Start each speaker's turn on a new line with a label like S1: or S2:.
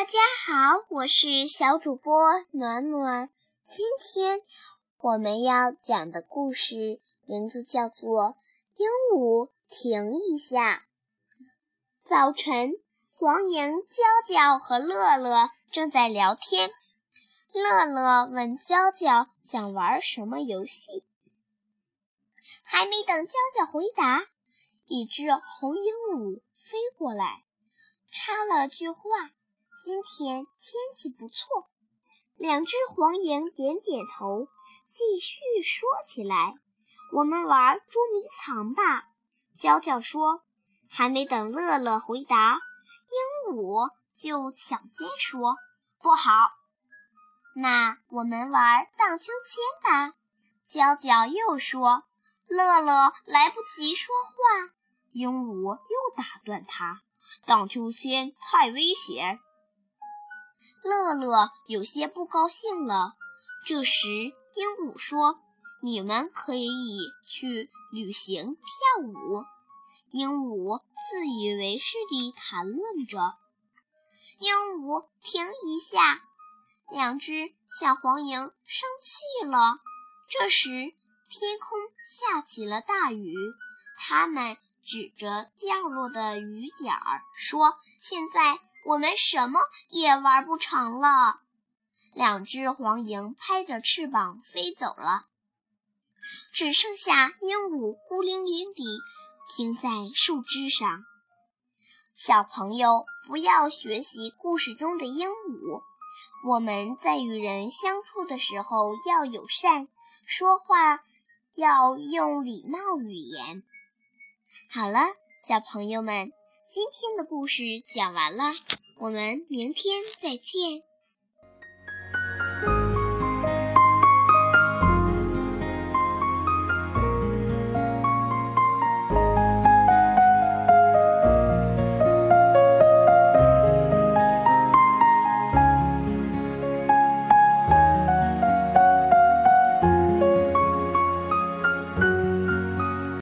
S1: 大家好，我是小主播暖暖。今天我们要讲的故事名字叫做《鹦鹉停一下》。早晨，黄莺、娇娇和乐乐正在聊天。乐乐问娇娇想玩什么游戏，还没等娇娇回答，一只红鹦鹉飞过来，插了句话。今天天气不错，两只黄莺点点头，继续说起来：“我们玩捉迷藏吧。”娇娇说。还没等乐乐回答，鹦鹉就抢先说：“不好。”那我们玩荡秋千吧。娇娇又说。乐乐来不及说话，鹦鹉又打断他：“荡秋千太危险。”乐乐有些不高兴了。这时，鹦鹉说：“你们可以去旅行跳舞。”鹦鹉自以为是地谈论着。鹦鹉停一下，两只小黄莺生气了。这时，天空下起了大雨，它们指着掉落的雨点儿说：“现在。”我们什么也玩不成了。两只黄莺拍着翅膀飞走了，只剩下鹦鹉孤零零地停在树枝上。小朋友，不要学习故事中的鹦鹉。我们在与人相处的时候要友善，说话要用礼貌语言。好了，小朋友们。今天的故事讲完了，我们明天再见。